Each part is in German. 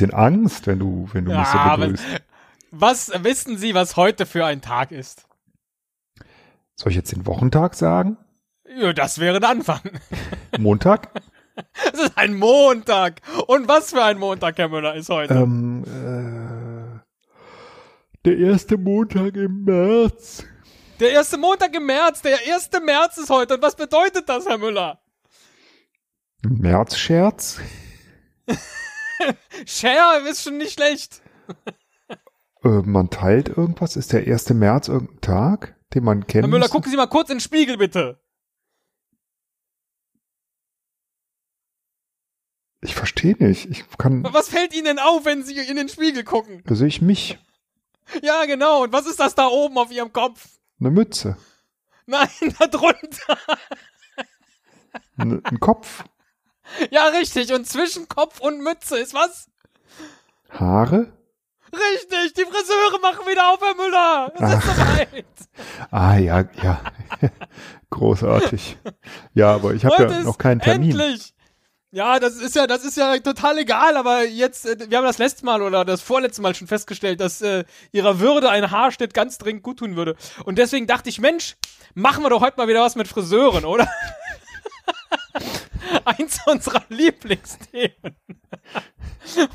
bisschen Angst, wenn du, wenn du mich so begrüßt. Was wissen Sie, was heute für ein Tag ist? Soll ich jetzt den Wochentag sagen? Ja, das wäre ein Anfang. Montag? Es ist ein Montag. Und was für ein Montag, Herr Müller, ist heute? ähm, äh, der erste Montag im März. Der erste Montag im März. Der erste März ist heute. Und was bedeutet das, Herr Müller? Märzscherz? Share ist schon nicht schlecht. Äh, man teilt irgendwas? Ist der 1. März irgendein Tag, den man kennt? Herr Müller, gucken Sie mal kurz in den Spiegel, bitte. Ich verstehe nicht. Ich kann, Was fällt Ihnen denn auf, wenn Sie in den Spiegel gucken? da sehe ich mich. Ja, genau. Und was ist das da oben auf Ihrem Kopf? Eine Mütze. Nein, da drunter. Ein Kopf. Ja, richtig. Und zwischen Kopf und Mütze ist was? Haare? Richtig, die Friseure machen wieder auf, Herr Müller. Es ist soweit. Ah, ja, ja. Großartig. Ja, aber ich habe ja noch keinen Termin. Endlich. Ja, das ist ja, das ist ja total egal, aber jetzt, äh, wir haben das letzte Mal oder das vorletzte Mal schon festgestellt, dass äh, ihrer Würde ein Haarschnitt ganz dringend gut tun würde. Und deswegen dachte ich, Mensch, machen wir doch heute mal wieder was mit Friseuren, oder? Eins unserer Lieblingsthemen.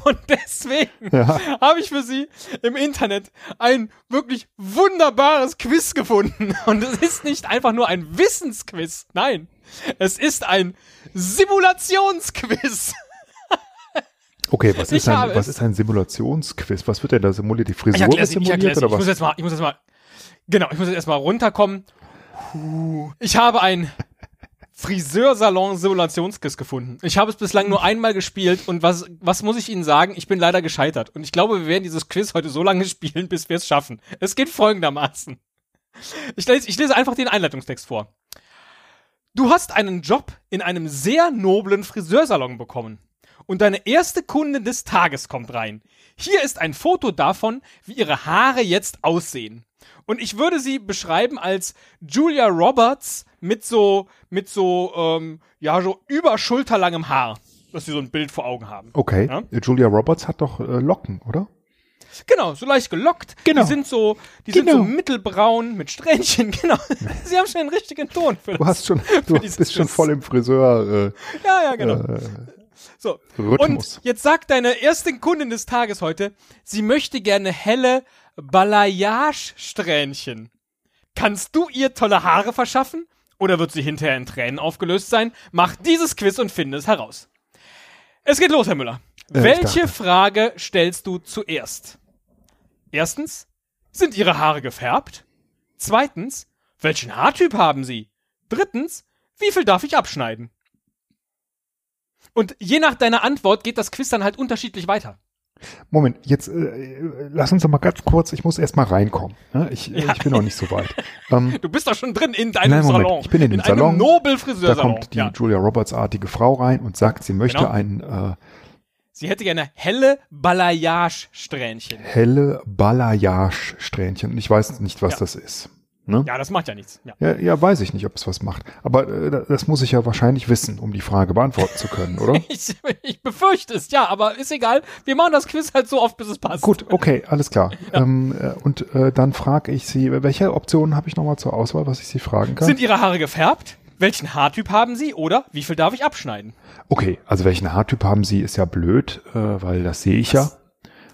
Und deswegen Ja. habe ich für Sie im Internet ein wirklich wunderbares Quiz gefunden. Und es ist nicht einfach nur ein Wissensquiz. Nein, es ist ein Simulationsquiz. Okay, was ist, ein, was ist ein Simulationsquiz? Was wird denn da simuliert? Die Frisur wird simuliert oder Ich muss was? jetzt mal, ich muss jetzt mal, genau, ich muss jetzt erstmal runterkommen. Ich habe ein Friseursalon-Simulationsquiz gefunden. Ich habe es bislang nur einmal gespielt und was, was muss ich Ihnen sagen? Ich bin leider gescheitert. Und ich glaube, wir werden dieses Quiz heute so lange spielen, bis wir es schaffen. Es geht folgendermaßen. Ich lese, ich lese einfach den Einleitungstext vor. Du hast einen Job in einem sehr noblen Friseursalon bekommen. Und deine erste Kundin des Tages kommt rein. Hier ist ein Foto davon, wie ihre Haare jetzt aussehen. Und ich würde sie beschreiben als Julia Roberts mit so, mit so, ähm, ja, so überschulterlangem Haar. Dass sie so ein Bild vor Augen haben. Okay, Ja? Julia Roberts hat doch äh, Locken, oder? Genau, so leicht gelockt. Genau. Die sind so, die sind Genau. so mittelbraun mit Strähnchen, genau. sie haben schon den richtigen Ton für das. Du hast schon, du bist schon Quiz. voll im Friseur Ja, ja, äh, genau. äh, So. Rhythmus. Und jetzt sagt deine erste Kundin des Tages heute, sie möchte gerne helle Balayage-Strähnchen. Kannst du ihr tolle Haare verschaffen? Oder wird sie hinterher in Tränen aufgelöst sein? Mach dieses Quiz und finde es heraus. Es geht los, Herr Müller. Äh, Welche Frage stellst du zuerst? Erstens, sind ihre Haare gefärbt? Zweitens, welchen Haartyp haben sie? Drittens, wie viel darf ich abschneiden? Und je nach deiner Antwort geht das Quiz dann halt unterschiedlich weiter. Moment, jetzt äh, lass uns doch mal ganz kurz, ich muss erst mal reinkommen. Ne? Ich, äh, Ja. ich bin noch nicht so weit. ähm, Du bist doch schon drin in deinem Nein, Moment, Salon. ich bin in dem einem Salon. Nobel da Friseursalon. kommt die ja. Julia Roberts-artige Frau rein und sagt, sie möchte Genau. ein äh, Sie hätte gerne helle Balayage-Strähnchen. helle Balayage-Strähnchen. Und ich weiß nicht, was Ja. das ist. Ne? Ja, das macht ja nichts. Ja. Ja, ja, weiß ich nicht, ob es was macht. Aber äh, das muss ich ja wahrscheinlich wissen, um die Frage beantworten zu können, oder? Ich, ich befürchte es, ja, aber ist egal. Wir machen das Quiz halt so oft, bis es passt. Gut, okay, alles klar. Ähm, äh, und äh, dann frage ich Sie, welche Optionen habe ich nochmal zur Auswahl, was ich Sie fragen kann? Sind ihre Haare gefärbt? Welchen Haartyp haben sie? Oder wie viel darf ich abschneiden? okay, also welchen Haartyp haben Sie, ist ja blöd, äh, weil das sehe ich ja.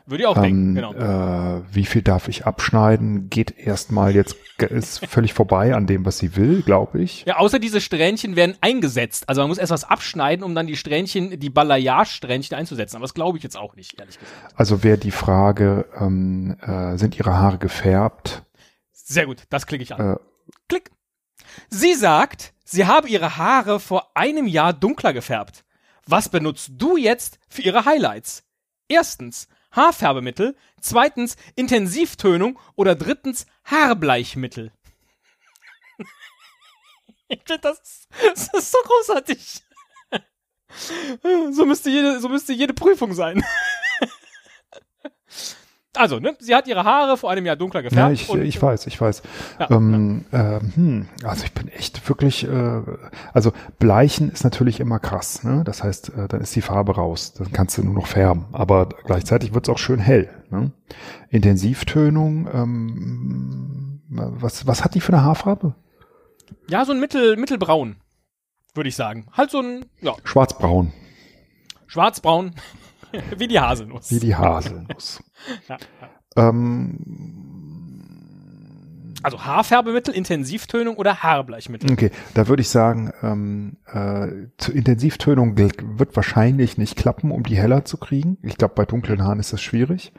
Würde ich auch Ähm, denken, genau. äh, wie viel darf ich abschneiden? Geht erstmal jetzt, ist völlig vorbei an dem, was sie will, glaube ich. Ja, außer diese Strähnchen werden eingesetzt. Also man muss erst was abschneiden, um dann die Strähnchen, die Balayage-Strähnchen einzusetzen. Aber das glaube ich jetzt auch nicht, ehrlich gesagt. Also wäre die Frage, ähm, äh, sind ihre Haare gefärbt? Sehr gut, das klicke ich an. Äh, Klick. Sie sagt, sie habe ihre Haare vor einem Jahr dunkler gefärbt. Was benutzt du jetzt für ihre Highlights? Erstens Haarfärbemittel, zweitens Intensivtönung oder drittens Haarbleichmittel. ich finde das, das ist so großartig. So müsste jede, so müsste jede Prüfung sein. Also, ne, sie hat ihre Haare vor einem Jahr dunkler gefärbt. Ja, ich, und, ich weiß, ich weiß. Ja, ähm, ähm, hm, also ich bin echt wirklich, äh, also Bleichen ist natürlich immer krass. Ne? Das heißt, äh, dann ist die Farbe raus. Dann kannst du nur noch färben. Aber gleichzeitig wird es auch schön hell. Ne? Intensivtönung, ähm, was, was hat die für eine Haarfarbe? Ja, so ein Mittel, mittelbraun, würde ich sagen. Halt so ein, ja, Schwarzbraun, schwarzbraun, wie die Haselnuss. wie die Haselnuss. Ja, ähm, Also Haarfärbemittel, Intensivtönung oder Haarbleichmittel. Okay, da würde ich sagen, ähm, äh, zur Intensivtönung wird wahrscheinlich nicht klappen, um die heller zu kriegen. Ich glaube, bei dunklen Haaren ist das schwierig.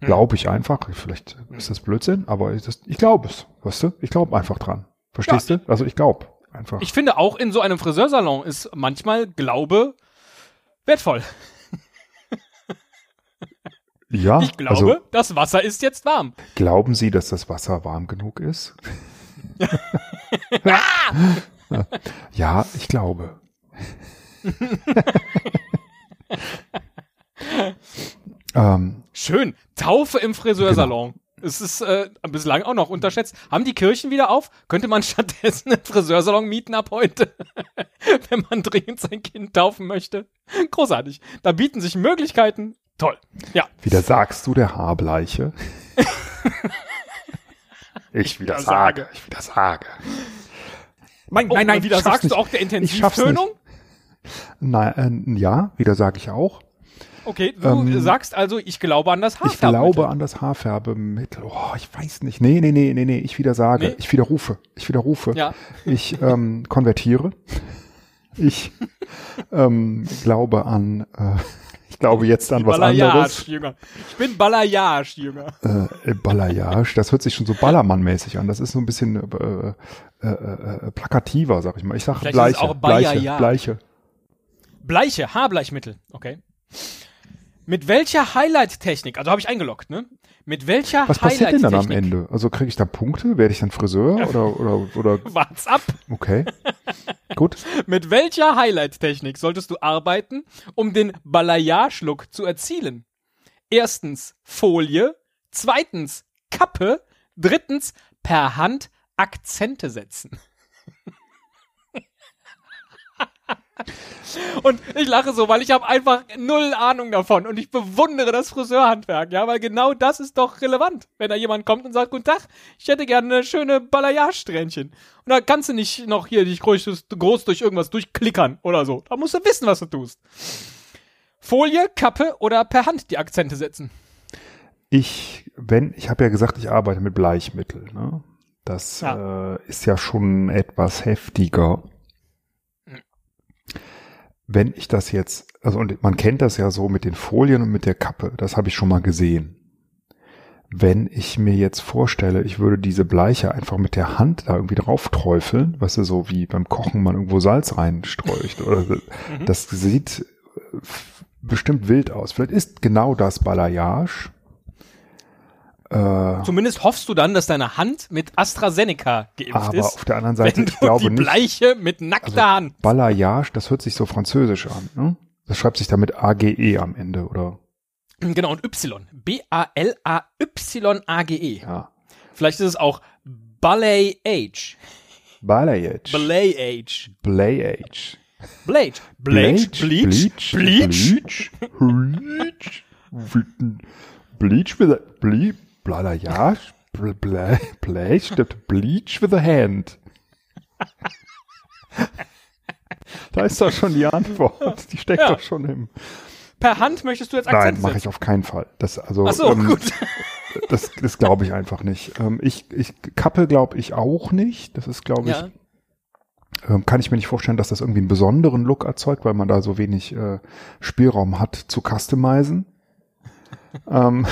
Hm. Glaube ich einfach. Vielleicht ist das Blödsinn, aber ich, ich glaube es. Weißt du? Ich glaube einfach dran. Verstehst du? Also ich glaube einfach. Ich finde auch in so einem Friseursalon ist manchmal Glaube wertvoll. Ja, Ich glaube, also das Wasser ist jetzt warm. glauben Sie, dass das Wasser warm genug ist? ja, ich glaube. ähm, Schön. Taufe im Friseursalon. Es ist äh, bislang auch noch unterschätzt. Haben die Kirchen wieder auf? Könnte man stattdessen einen Friseursalon mieten ab heute? Wenn man dringend sein Kind taufen möchte. Großartig. Da bieten sich Möglichkeiten. Toll. Ja. Wieder sagst du der Haarbleiche? ich wieder sage. sage, ich wieder sage. Nein, nein, nein, wieder ich sagst du nicht. auch der Ich Intensivtönung? Nein, äh, ja, wieder sage ich auch. Okay, du Ähm, sagst also, ich glaube an das Ich Haarfärbemittel. glaube an das Haarfärbemittel. Oh, ich weiß nicht. Nee, nee, nee, nee, nee. Ich wieder sage. Nee? Ich widerrufe. Ich widerrufe. Ja. Ich ähm, konvertiere. Ich ähm, glaube an, äh, ich glaube jetzt an was anderes. Jünger. Ich bin Balayage, Jünger. Äh, äh, Balayage, das hört sich schon so Ballermann-mäßig an. Das ist so ein bisschen äh, äh, äh, plakativer, sag ich mal. Ich sage Bleiche, auch Bleiche. Bleiche. Bleiche, Haarbleichmittel. Okay. Mit welcher Highlight-Technik, also habe ich eingeloggt, ne? Mit welcher Was passiert denn dann am? Ende? Also kriege ich da Punkte? Werde ich dann Friseur oder oder oder Wart's ab. okay. Gut. Mit welcher Highlight-Technik solltest du arbeiten, um den Balayage-Look zu erzielen? Erstens Folie, zweitens Kappe, drittens per Hand Akzente setzen. Und ich lache so, weil ich habe einfach null Ahnung davon und ich bewundere das Friseurhandwerk, ja, weil genau das ist doch relevant, wenn da jemand kommt und sagt, guten Tag, ich hätte gerne eine schöne Balayage-Strähnchen. Und da kannst du nicht noch hier dich groß, groß durch irgendwas durchklickern oder so. Da musst du wissen, was du tust. Folie, Kappe oder per Hand die Akzente setzen. Ich, wenn, ich habe ja gesagt, ich arbeite mit Bleichmittel. Ne? Das Ja. äh, ist ja schon etwas heftiger. Wenn ich das jetzt, also und man kennt das ja so mit den Folien und mit der Kappe, das habe ich schon mal gesehen. Wenn ich mir jetzt vorstelle, ich würde diese Bleiche einfach mit der Hand da irgendwie drauf träufeln, weißt du, so wie beim Kochen man irgendwo Salz reinstreucht, oder so, das sieht äh, bestimmt wild aus. Vielleicht ist genau das Balayage. Äh, Zumindest hoffst du dann, dass deine Hand mit AstraZeneca geimpft aber ist. auf der anderen Seite, ich glaube die nicht. Bleiche mit nackter Also, Hand. Balayage, das hört sich so französisch an. Ne? Das schreibt sich da mit AGE am Ende, oder? Genau, und Y. B-A-L-A-Y-A-G-E. Ja. Vielleicht ist es auch Balayage. Balayage. Balayage. Blayage. Blade. Blade. Bleach. Bleach. Bleach. Bleach. Bleach with a, ble, Balayage. Bl, bla, Bleach, stimmt. Bleach with a hand. Da ist doch schon die Antwort. Die steckt Ja. doch schon im. Per Hand möchtest du jetzt Nein, Akzente mache ich auf keinen Fall. Das also Ach so, ähm, gut. das, das glaube ich einfach nicht. Ähm, ich, ich Kappe glaube ich auch nicht. Das ist glaube ich Ja. ähm, kann ich mir nicht vorstellen, dass das irgendwie einen besonderen Look erzeugt, weil man da so wenig äh, Spielraum hat zu customizen. ähm.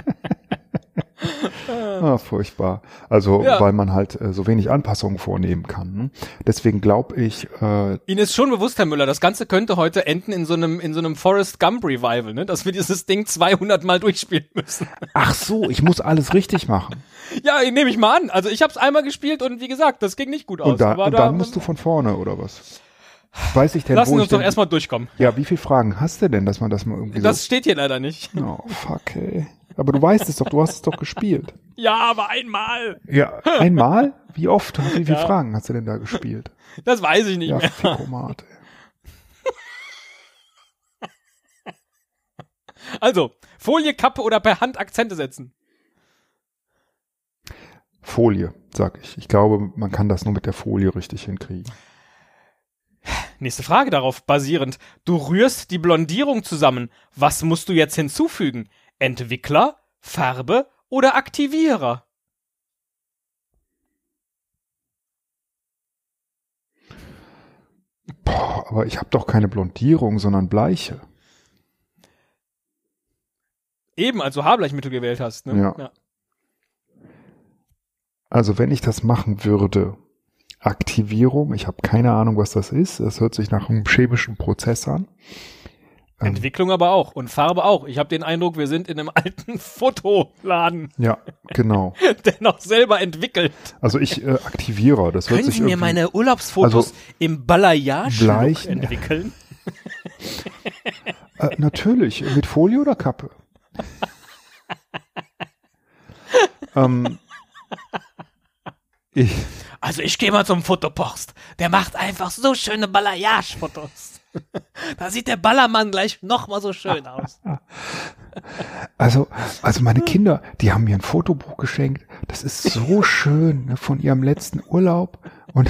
ah, furchtbar. Also, Ja. weil man halt äh, so wenig Anpassungen vornehmen kann. Ne? Deswegen glaube ich, äh, Ihnen ist schon bewusst, Herr Müller, das Ganze könnte heute enden in so einem, in so einem Forrest Gump Revival, ne? Dass wir dieses Ding 200 Mal durchspielen müssen. ach so, ich muss alles richtig machen. ja, nehme ich mal an. Also ich habe es einmal gespielt und wie gesagt, das ging nicht gut aus. Und, da, und da- dann musst du von vorne oder was? weiß ich denn, Lassen wir ich uns doch erstmal durchkommen. Ja, wie viele Fragen hast du denn, dass man das mal irgendwie Das steht hier leider nicht. so... Oh, fuck, ey. Aber du weißt es doch, du hast es doch gespielt. Ja, aber einmal. Ja, einmal? Wie oft? Wie viele Ja. Fragen hast du denn da gespielt? Das weiß ich nicht Ja, mehr. Fickomat, ey. Also, Folie, Kappe oder per Hand Akzente setzen. Folie, sag ich. Ich glaube, man kann das nur mit der Folie richtig hinkriegen. Nächste Frage darauf basierend. Du rührst die Blondierung zusammen. Was musst du jetzt hinzufügen? Entwickler, Farbe oder Aktivierer? Boah, aber ich habe doch keine Blondierung, sondern Bleiche. Eben, als du Haarbleichmittel gewählt hast. Ne? Ja. Also wenn ich das machen würde, Aktivierung, ich habe keine Ahnung, was das ist. Das hört sich nach einem chemischen Prozess an. Ähm, Entwicklung aber auch und Farbe auch. Ich habe den Eindruck, wir sind in einem alten Fotoladen, Ja, genau. der noch selber entwickelt. Also ich äh, Aktivierer, das hört Können sich Sie mir meine Urlaubsfotos Also, im Balayage entwickeln? Äh, natürlich, mit Folie oder Kappe? ähm, ich, Also ich gehe mal zum Fotopost. Der macht einfach so schöne Balayage-Fotos. da sieht der Ballermann gleich noch mal so schön aus. also, also meine Kinder, die haben mir ein Fotobuch geschenkt. Das ist so schön ne, von ihrem letzten Urlaub. Und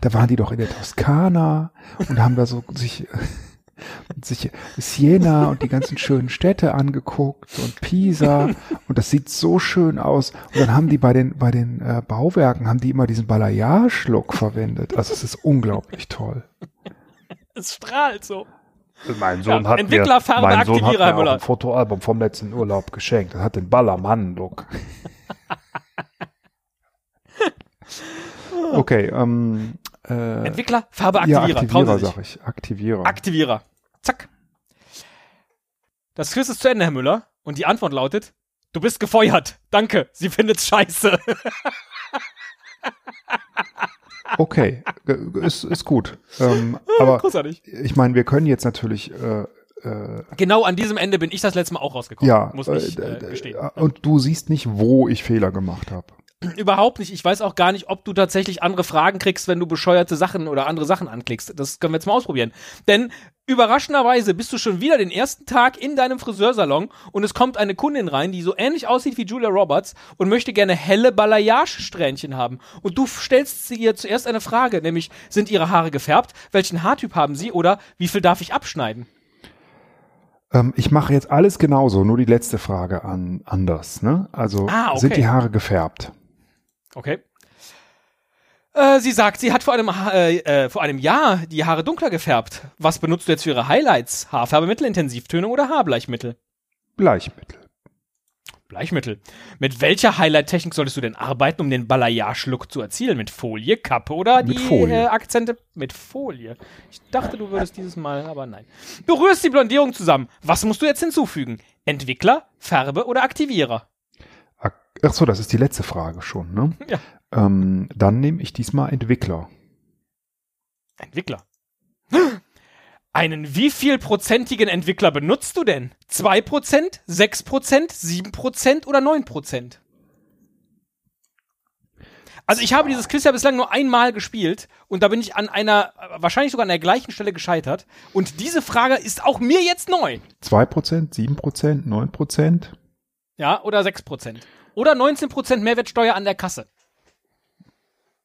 da waren die doch in der Toskana und haben da so sich, sich Siena und die ganzen schönen Städte angeguckt und Pisa. Und das sieht so schön aus. Und dann haben die bei den, bei den äh, Bauwerken, haben die immer diesen Balayage-Look verwendet. Also es ist unglaublich toll. Es strahlt so. Mein Sohn Ja, hat Entwickler, mir- mein Sohn hat Aktivierer, mir auch Müller. ein Fotoalbum vom letzten Urlaub geschenkt. Das hat den Ballermann-Look. okay, ähm, äh, Entwickler, Farbe, ja, Aktivierer. Trauen Aktivierer sag ich. Aktivierer. Aktivierer. Zack. Das Quiz ist zu Ende, Herr Müller. Und die Antwort lautet, du bist gefeuert. Danke, sie findet's scheiße. okay, äh, ist, ist gut. Ähm, aber Großartig. ich meine, wir können jetzt natürlich, äh, äh, Genau an diesem Ende bin ich das letzte Mal auch rausgekommen. ja, Muss ich äh, äh, äh, gestehen. und du siehst nicht, wo ich Fehler gemacht habe. Überhaupt nicht. Ich weiß auch gar nicht, ob du tatsächlich andere Fragen kriegst, wenn du bescheuerte Sachen oder andere Sachen anklickst. Das können wir jetzt mal ausprobieren. Denn überraschenderweise bist du schon wieder den ersten Tag in deinem Friseursalon und es kommt eine Kundin rein, die so ähnlich aussieht wie Julia Roberts und möchte gerne helle Balayage-Strähnchen haben. Und du stellst sie ihr zuerst eine Frage, nämlich sind ihre Haare gefärbt? Welchen Haartyp haben sie? Oder wie viel darf ich abschneiden? Ähm, ich mache jetzt alles genauso, nur die letzte Frage an anders. Ne? Also Ah, okay. sind die Haare gefärbt? Okay. Äh, sie sagt, sie hat vor einem, äh, äh, vor einem Jahr die Haare dunkler gefärbt. Was benutzt du jetzt für ihre Highlights? Haarfärbemittel, Intensivtönung oder Haarbleichmittel? Bleichmittel. Bleichmittel. Mit welcher Highlight-Technik solltest du denn arbeiten, um den Balayage-Look zu erzielen? Mit Folie, Kappe oder Mit die Folie. Äh, Akzente? Mit Folie. Ich dachte, du würdest dieses Mal, aber nein. Du rührst die Blondierung zusammen. Was musst du jetzt hinzufügen? Entwickler, Farbe oder Aktivierer? Ach so, das ist die letzte Frage schon. Ne? Ja. Ähm, dann nehme ich diesmal Entwickler. Entwickler. Einen wie viel prozentigen Entwickler benutzt du denn? 2%, 6%, 7% oder 9%? Also ich habe dieses Quiz ja bislang nur einmal gespielt und da bin ich an einer, wahrscheinlich sogar an der gleichen Stelle gescheitert. Und diese Frage ist auch mir jetzt neu. 2%, 7%, 9%? Ja, oder 6%. Oder 19% Mehrwertsteuer an der Kasse.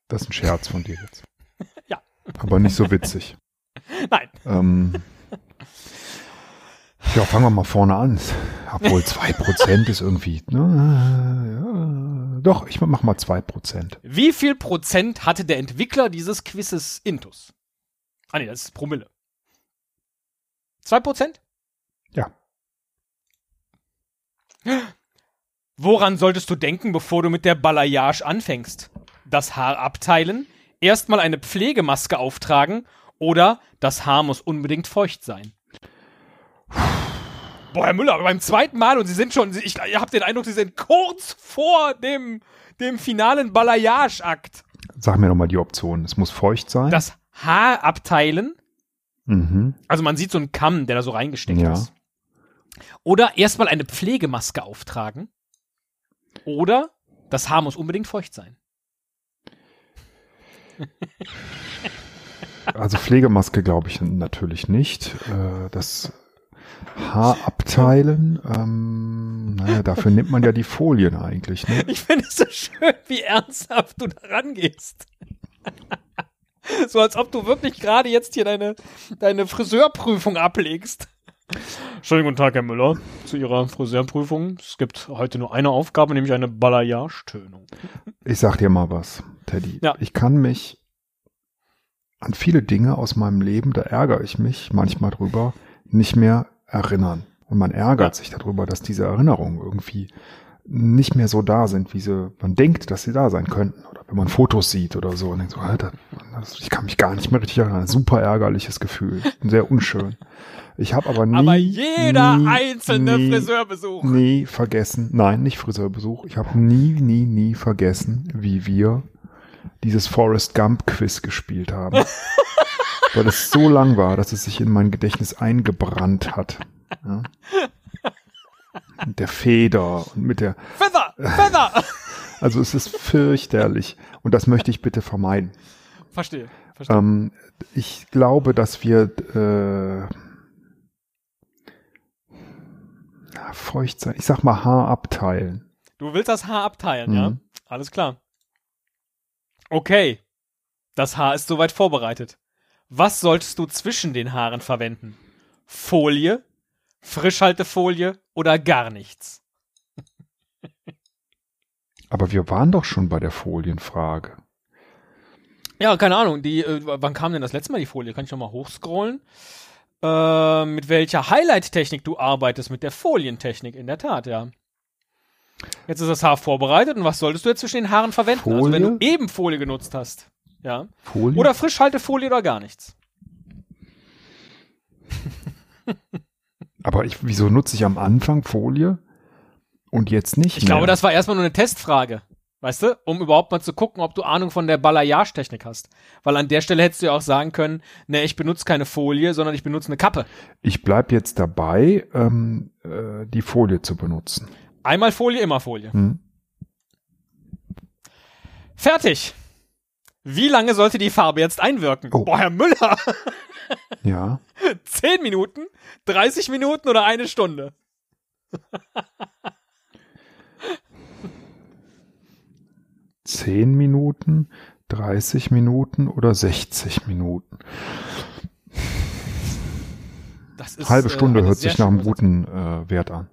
Das ist ein Scherz von dir jetzt. Ja. Aber nicht so witzig. Nein. Ähm, ja, fangen wir mal vorne an. Obwohl 2% ist irgendwie. Ne, ja, doch, ich mach mal 2%. Wie viel Prozent hatte der Entwickler dieses Quizzes Intus? Ah nee, das ist Promille. 2 Prozent? Ja. Woran solltest du denken, bevor du mit der Balayage anfängst? Das Haar abteilen, erstmal eine Pflegemaske auftragen oder das Haar muss unbedingt feucht sein? Boah, Herr Müller, beim zweiten Mal und Sie sind schon, ich, ihr habt den Eindruck, Sie sind kurz vor dem, dem finalen Balayage-Akt. Sag mir nochmal die Option. Es muss feucht sein. Das Haar abteilen. Mhm. Also man sieht so einen Kamm, der da so reingesteckt Ja. ist. Oder erstmal eine Pflegemaske auftragen. Oder das Haar muss unbedingt feucht sein. Also Pflegemaske glaube ich natürlich nicht. Äh, das Haar abteilen, ähm, naja, dafür nimmt man ja die Folien eigentlich. Ne? Ich finde es so schön, wie ernsthaft du da rangehst. so als ob du wirklich gerade jetzt hier deine, deine Friseurprüfung ablegst. Schönen guten Tag, Herr Müller, zu Ihrer Friseurprüfung. Es gibt heute nur eine Aufgabe, nämlich eine Balayage-Tönung. Ich sag dir mal was, Teddy. Ja. Ich kann mich an viele Dinge aus meinem Leben, da ärgere ich mich manchmal drüber, nicht mehr erinnern. Und man ärgert Ja. sich darüber, dass diese Erinnerungen irgendwie nicht mehr so da sind, wie sie, man denkt, dass sie da sein könnten. Oder wenn man Fotos sieht oder so und denkt so, Alter, das, ich kann mich gar nicht mehr richtig erinnern. Super ärgerliches Gefühl. Sehr unschön. Ich habe aber nie. Aber jeder nie, einzelne nie, Friseurbesuch. nie vergessen, nein, nicht Friseurbesuch. Ich habe nie, nie, nie vergessen, wie wir dieses Forrest Gump Quiz gespielt haben. Weil es so lang war, dass es sich in mein Gedächtnis eingebrannt hat. Ja. Mit der Feder und mit der, Feather! Feather! also es ist fürchterlich. Und das möchte ich bitte vermeiden. Verstehe. Verstehe. Ähm, ich glaube, dass wir äh, feucht sein. Ich sag mal Haar abteilen. Du willst das Haar abteilen, Mhm. ja? Alles klar. Okay. Das Haar ist soweit vorbereitet. Was solltest du zwischen den Haaren verwenden? Folie, Frischhaltefolie oder gar nichts? Aber wir waren doch schon bei der Folienfrage. Ja, keine Ahnung. Die, äh, wann kam denn das letzte Mal die Folie? Kann ich noch mal hochscrollen? Äh, mit welcher Highlight-Technik du arbeitest? Mit der Folientechnik, in der Tat, ja. Jetzt ist das Haar vorbereitet und was solltest du jetzt zwischen den Haaren verwenden? Also wenn Folie? du eben Folie genutzt hast. Ja. Folie? Oder Frischhaltefolie oder gar nichts. Aber ich, wieso nutze ich am Anfang Folie und jetzt nicht Ich mehr? glaube, das war erstmal nur eine Testfrage. Weißt du? Um überhaupt mal zu gucken, ob du Ahnung von der Balayage-Technik hast. Weil an der Stelle hättest du ja auch sagen können, ne, ich benutze keine Folie, sondern ich benutze eine Kappe. Ich bleib jetzt dabei, ähm, äh, die Folie zu benutzen. Einmal Folie, immer Folie. Hm? Fertig. Wie lange sollte die Farbe jetzt einwirken? Oh. Boah, Herr Müller. Ja. 10 Minuten, 30 Minuten oder eine Stunde? Zehn Minuten, 30 Minuten oder 60 Minuten. Das ist, Halbe äh, Stunde eine hört sich nach einem guten äh, Wert an.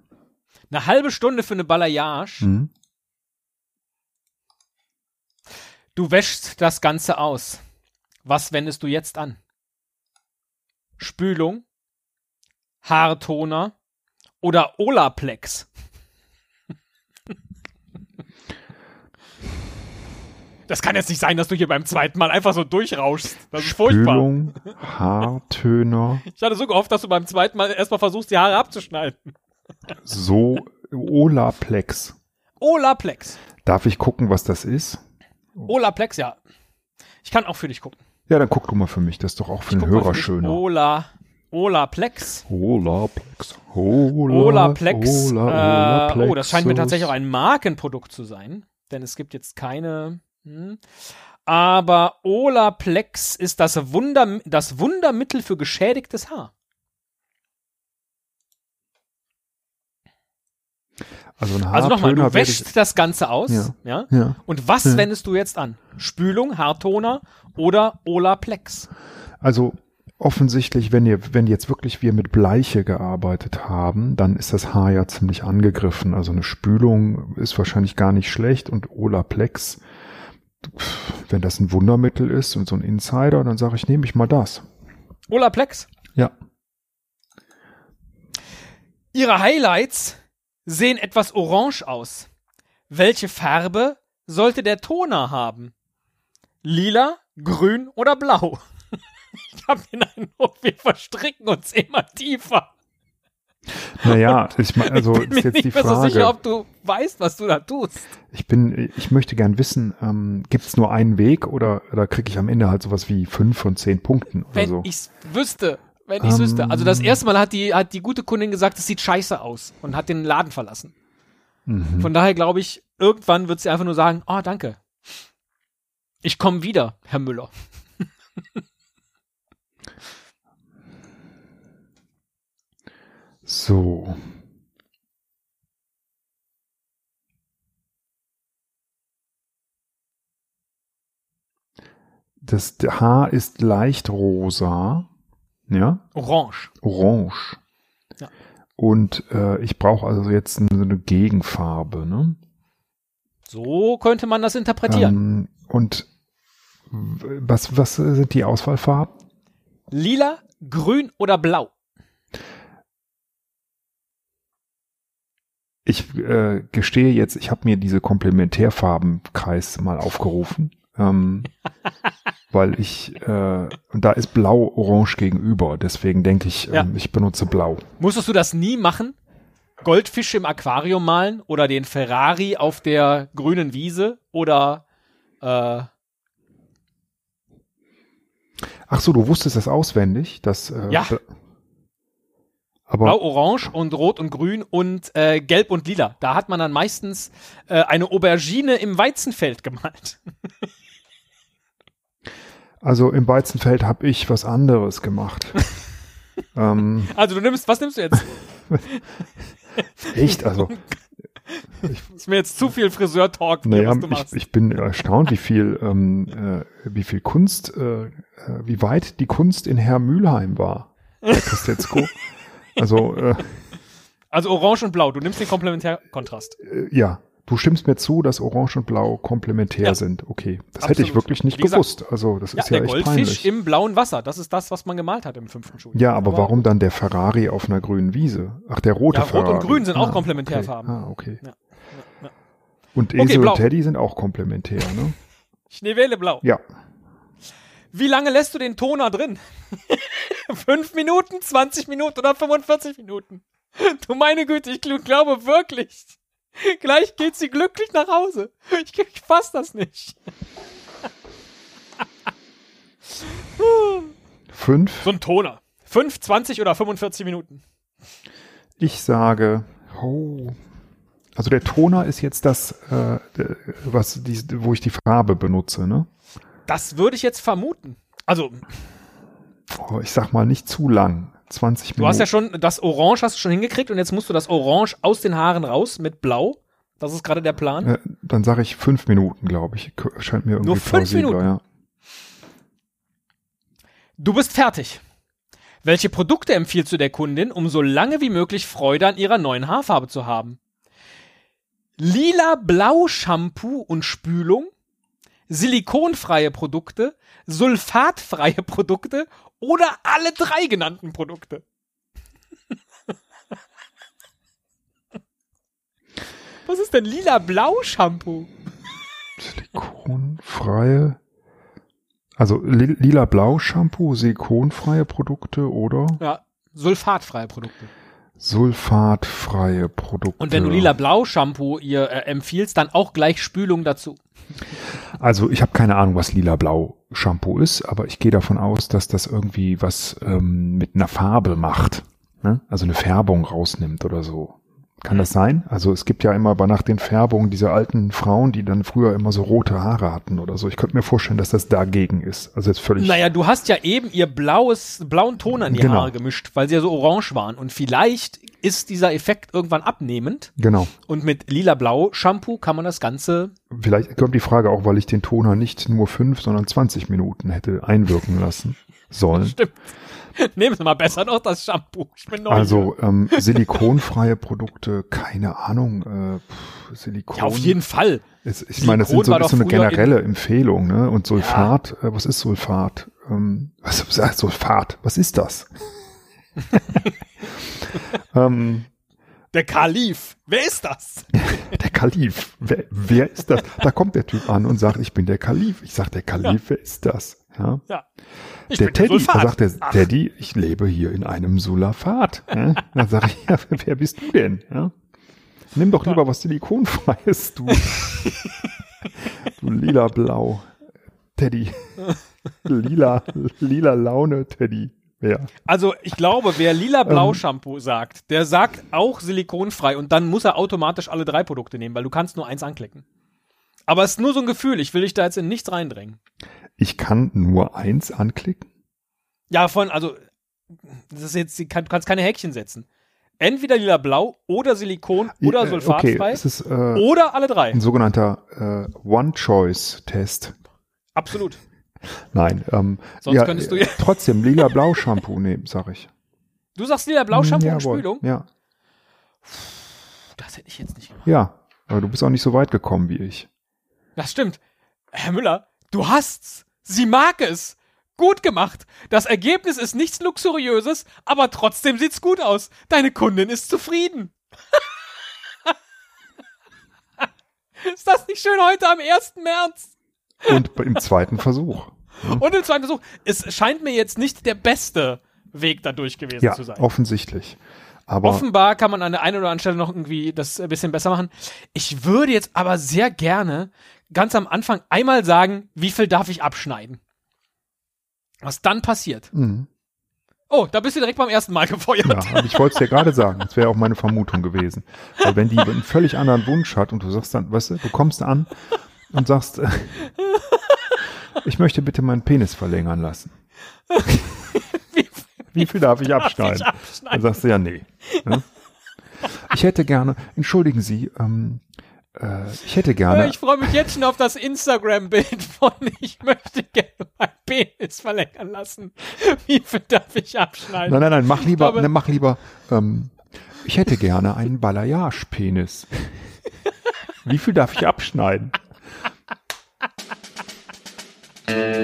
Eine halbe Stunde für eine Balayage. Hm? Du wäschst das Ganze aus. Was wendest du jetzt an? Spülung, Haartoner oder Olaplex? Das kann jetzt nicht sein, dass du hier beim zweiten Mal einfach so durchrauschst. Das ist furchtbar. Spülung, Haartöner, Ich hatte so gehofft, dass du beim zweiten Mal erstmal versuchst, die Haare abzuschneiden. so Olaplex. Olaplex. Darf ich gucken, was das ist? Olaplex, ja. Ich kann auch für dich gucken. Ja, dann guck du mal für mich. Das ist doch auch für den Guck mal Hörer für schöner. Ola, Olaplex. Olaplex. Ola, Olaplex. Ola, äh, oh, das scheint mir tatsächlich auch ein Markenprodukt zu sein, denn es gibt jetzt keine. Hm. Aber Olaplex ist das, Wunder, das Wundermittel für geschädigtes Haar. Also, ein Also nochmal, du wäschst das Ganze aus, Ja. ja. Ja. Und was Ja. wendest du jetzt an? Spülung, Haartoner oder Olaplex? Also offensichtlich, wenn ihr, wenn jetzt wirklich wir mit Bleiche gearbeitet haben, dann ist das Haar ja ziemlich angegriffen. Also eine Spülung ist wahrscheinlich gar nicht schlecht und Olaplex, wenn das ein Wundermittel ist und so ein Insider, dann sage ich, nehme ich mal das. Olaplex? Ja. Ihre Highlights sehen etwas orange aus. Welche Farbe sollte der Toner haben? Lila, grün oder blau? Ich habe den Eindruck, wir verstricken uns immer tiefer. Naja, ich meine, also bin ist mir jetzt nicht die mehr so sicher, Frage. ob du weißt, was du da tust. Ich bin, ich möchte gern wissen, ähm, gibt es nur einen Weg oder, oder kriege ich am Ende halt sowas wie fünf von zehn Punkten oder Wenn so? ich's wüsste. Wenn ich's Ähm. wüsste. Also das erste Mal hat die, hat die gute Kundin gesagt, es sieht scheiße aus und hat den Laden verlassen. Mhm. Von daher glaube ich, irgendwann wird sie einfach nur sagen, oh, danke. Ich komme wieder, Herr Müller. So. Das Haar ist leicht rosa, ja, Orange. orange. Ja. Und äh, ich brauche also jetzt eine Gegenfarbe, ne? So könnte man das interpretieren. Ähm, und was, was sind die Auswahlfarben? Lila, grün oder blau? Ich äh, gestehe jetzt, ich habe mir diese Komplementärfarbenkreis mal aufgerufen, ähm, weil ich äh, und da ist Blau Orange gegenüber. Deswegen denke ich, Ja. ähm, ich benutze Blau. Musstest du das nie machen? Goldfische im Aquarium malen oder den Ferrari auf der grünen Wiese oder äh, Ach so, du wusstest das auswendig, dass äh, Ja. Aber Blau, Orange und Rot und Grün und äh, Gelb und Lila. Da hat man dann meistens äh, eine Aubergine im Weizenfeld gemalt. Also im Weizenfeld habe ich was anderes gemacht. ähm, Also du nimmst, was nimmst du jetzt? echt, also ist mir jetzt zu viel Friseur-Talk, Naja, ich, machst. ich bin erstaunt, wie viel, ähm, äh, wie viel Kunst, äh, äh, wie weit die Kunst in Herr Mülheim war, Herr Kostetzko. also, äh, also Orange und Blau, du nimmst den Komplementärkontrast. äh, ja, du stimmst mir zu, dass Orange und Blau komplementär Ja. sind. Okay, das hätte ich Absolut. wirklich nicht gesagt, gewusst. Also, das Ja, ist ja, der echt Goldfisch peinlich. im blauen Wasser, das ist das, was man gemalt hat im fünften Schuljahr. ja, aber warum dann der Ferrari auf einer grünen Wiese? Ach, der rote Ja, Rot Ferrari. und Grün sind auch Ah, Komplementärfarben. Okay. Ah, okay. Ja. Und Okay, Esel blau. und Teddy sind auch komplementär, ne? Schneewelle blau. Ja. Wie lange lässt du den Toner drin? Fünf Minuten, 20 Minuten oder 45 Minuten? Du meine Güte, ich gl- glaube wirklich. Gleich geht sie glücklich nach Hause. Ich, ich fass das nicht. Fünf. So ein Toner. 5, 20 oder 45 Minuten. Ich sage, oh, also der Toner ist jetzt das, äh, was die, wo ich die Farbe benutze, ne? Das würde ich jetzt vermuten. Also, Oh, ich sag mal nicht zu lang, 20 du Minuten. hast ja schon, das Orange hast du schon hingekriegt und jetzt musst du das Orange aus den Haaren raus mit Blau. Das ist gerade der Plan. äh, dann sage ich fünf Minuten, glaube ich. Scheint mir irgendwie Nur fünf plausibler, Minuten? ja. Du bist fertig. Welche Produkte empfiehlst du der Kundin, um so lange wie möglich Freude an ihrer neuen Haarfarbe zu haben? Lila-Blau Shampoo und Spülung, silikonfreie Produkte, sulfatfreie Produkte oder alle drei genannten Produkte? Was ist denn Lila-Blau Shampoo? Silikonfreie, also li lila-blau Shampoo, silikonfreie Produkte oder Ja, sulfatfreie Produkte. sulfatfreie Produkte. Und wenn du lila-blau Shampoo ihr äh, empfiehlst, dann auch gleich Spülung dazu. Also ich habe keine Ahnung, was lila-blau Shampoo ist, aber ich gehe davon aus, dass das irgendwie was ähm, mit einer Farbe macht. Ne? Also eine Färbung rausnimmt oder so. Kann das sein? Also es gibt ja immer bei nach den Färbungen diese alten Frauen, die dann früher immer so rote Haare hatten oder so. Ich könnte mir vorstellen, dass das dagegen ist. Also jetzt völlig. Naja, du hast ja eben ihr blaues, blauen Ton an die Genau. Haare gemischt, weil sie ja so orange waren. Und vielleicht ist dieser Effekt irgendwann abnehmend. Genau. Und mit lila-blau Shampoo kann man das Ganze. Vielleicht kommt die Frage auch, weil ich den Toner nicht nur fünf, sondern 20 Minuten hätte einwirken lassen sollen. Stimmt. Nehmen Sie mal besser noch das Shampoo. Ich bin neu. Also ähm, silikonfreie Produkte, keine Ahnung. Äh, Silikon. ja, auf jeden Fall. Es, ich meine, das Silikon so, war ist so doch eine generelle Empfehlung, ne? Und Sulfat, äh, was ist Sulfat? Ähm, was was Sulfat? Was ist das? ähm, Der Kalif. Wer ist das? Der Kalif. Wer, wer ist das? Da kommt der Typ an und sagt, ich bin der Kalif. Ich sag, der Kalif, wer ist das? Ja. Ja. Ich der Teddy, da sagt der Ach, Teddy, ich lebe hier in einem Sulafat. Ja? Dann sag ich, ja, wer bist du denn? Ja? Nimm doch lieber was Silikonfreies, du. du lila-blau. Teddy. lila, lila Laune, Teddy. Ja. Also ich glaube, wer lila blau Ähm. Shampoo sagt, der sagt auch silikonfrei und dann muss er automatisch alle drei Produkte nehmen, weil du kannst nur eins anklicken. Aber es ist nur so ein Gefühl, ich will dich da jetzt in nichts reindrängen. Ich kann nur eins anklicken. Ja, von, also, das ist jetzt, du kann- du kannst keine Häkchen setzen. Entweder lila blau oder Silikon oder Äh, Okay, sulfatfrei es ist äh, oder alle drei. ein sogenannter äh, One-Choice-Test. Absolut. Nein, ähm, Sonst ja, könntest du äh, ja- trotzdem lila-blau-Shampoo nehmen, sag ich. Du sagst lila blau Shampoo Hm, und. Spülung? Ja, Das hätte ich jetzt nicht gemacht. ja. Aber du bist auch nicht so weit gekommen wie ich. Das stimmt. Herr Müller, du hast's. Sie mag es. Gut gemacht. Das Ergebnis ist nichts Luxuriöses, aber trotzdem sieht's gut aus. Deine Kundin ist zufrieden. ist das nicht schön heute am 1. März? Und im zweiten Versuch. Und im zweiten Versuch. Es scheint mir jetzt nicht der beste Weg dadurch gewesen Ja, zu sein. offensichtlich. Aber Offenbar kann man an der einen oder anderen Stelle noch irgendwie das ein bisschen besser machen. Ich würde jetzt aber sehr gerne ganz am Anfang einmal sagen, wie viel darf ich abschneiden? Was dann passiert. Mhm. Oh, da bist du direkt beim ersten Mal gefeuert. Ja, aber ich wollte es dir gerade sagen. Das wäre auch meine Vermutung gewesen. Weil wenn die einen völlig anderen Wunsch hat und du sagst dann, weißt du, du kommst an und sagst, äh, ich möchte bitte meinen Penis verlängern lassen. Wie viel darf ich abschneiden? ich Dann sagst du ja, nee. Ne? Ich hätte gerne, entschuldigen Sie, ähm, äh, ich hätte gerne, Ich freue mich jetzt schon auf das Instagram-Bild von ich möchte gerne meinen Penis verlängern lassen. Wie viel darf ich abschneiden? nein, nein, nein, mach lieber, glaube- ne, mach lieber, ähm, ich hätte gerne einen Balayage-Penis. Wie viel darf ich abschneiden? Mm-hmm.